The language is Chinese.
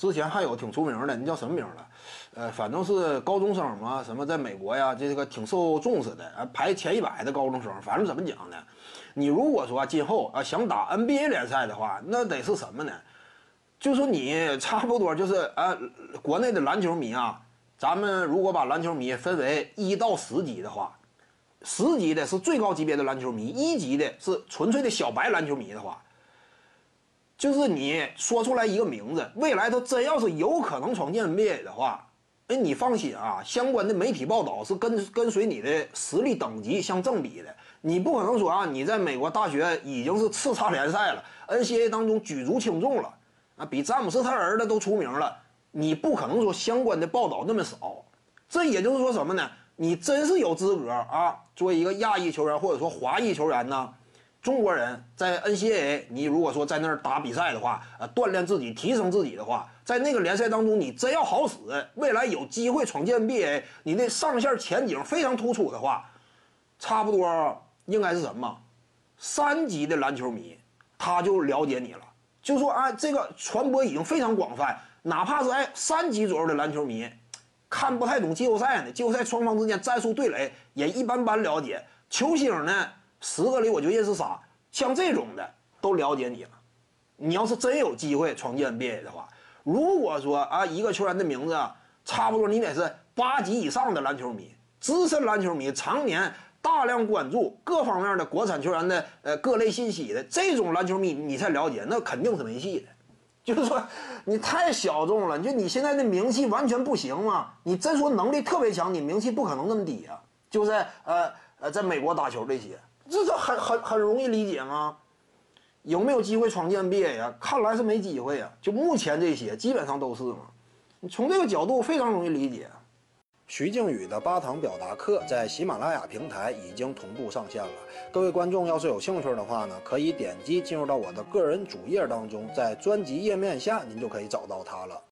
之前还有挺出名的，你叫什么名了？呃，反正是高中生嘛，什么在美国呀，这个挺受重视的，啊，排前一百的高中生。反正怎么讲呢？你如果说今后啊想打 NBA 联赛的话，那得是什么呢？就说你差不多就是啊，国内的篮球迷啊，咱们如果把篮球迷分为一到十级的话，十级的是最高级别的篮球迷，一级的是纯粹的小白篮球迷的话。就是你说出来一个名字，未来他真要是有可能闯进 NBA 的话，哎，你放心啊，相关的媒体报道是跟跟随你的实力等级相正比的。你不可能说啊，你在美国大学已经是叱咤联赛了，NCAA 当中举足轻重了，啊，比詹姆斯他儿子都出名了，你不可能说相关的报道那么少。这也就是说什么呢？你真是有资格啊，作为一个亚裔球员或者说华裔球员呢？中国人在 NCAA，你如果说在那儿打比赛的话，呃，锻炼自己、提升自己的话，在那个联赛当中，你真要好使，未来有机会闯进 NBA，你的上线前景非常突出的话，差不多应该是什么？三级的篮球迷他就了解你了，就说啊，这个传播已经非常广泛，哪怕是哎三级左右的篮球迷，看不太懂季后赛呢，季后赛双方之间战术对垒也一般般了解，球星呢？十个里我就认识仨，像这种的都了解你了。你要是真有机会闯进 NBA 的话，如果说啊一个球员的名字差不多你得是八级以上的篮球迷、资深篮球迷，常年大量关注各方面的国产球员的呃各类信息的这种篮球迷，你才了解，那肯定是没戏的。就是说你太小众了，就你现在的名气完全不行嘛。你真说能力特别强，你名气不可能那么低啊。就在呃呃在美国打球这些。这这很很很容易理解吗？有没有机会闯建 NBA 呀？看来是没机会呀。就目前这些，基本上都是嘛。你从这个角度非常容易理解。徐静宇的八堂表达课在喜马拉雅平台已经同步上线了。各位观众要是有兴趣的话呢，可以点击进入到我的个人主页当中，在专辑页面下您就可以找到它了。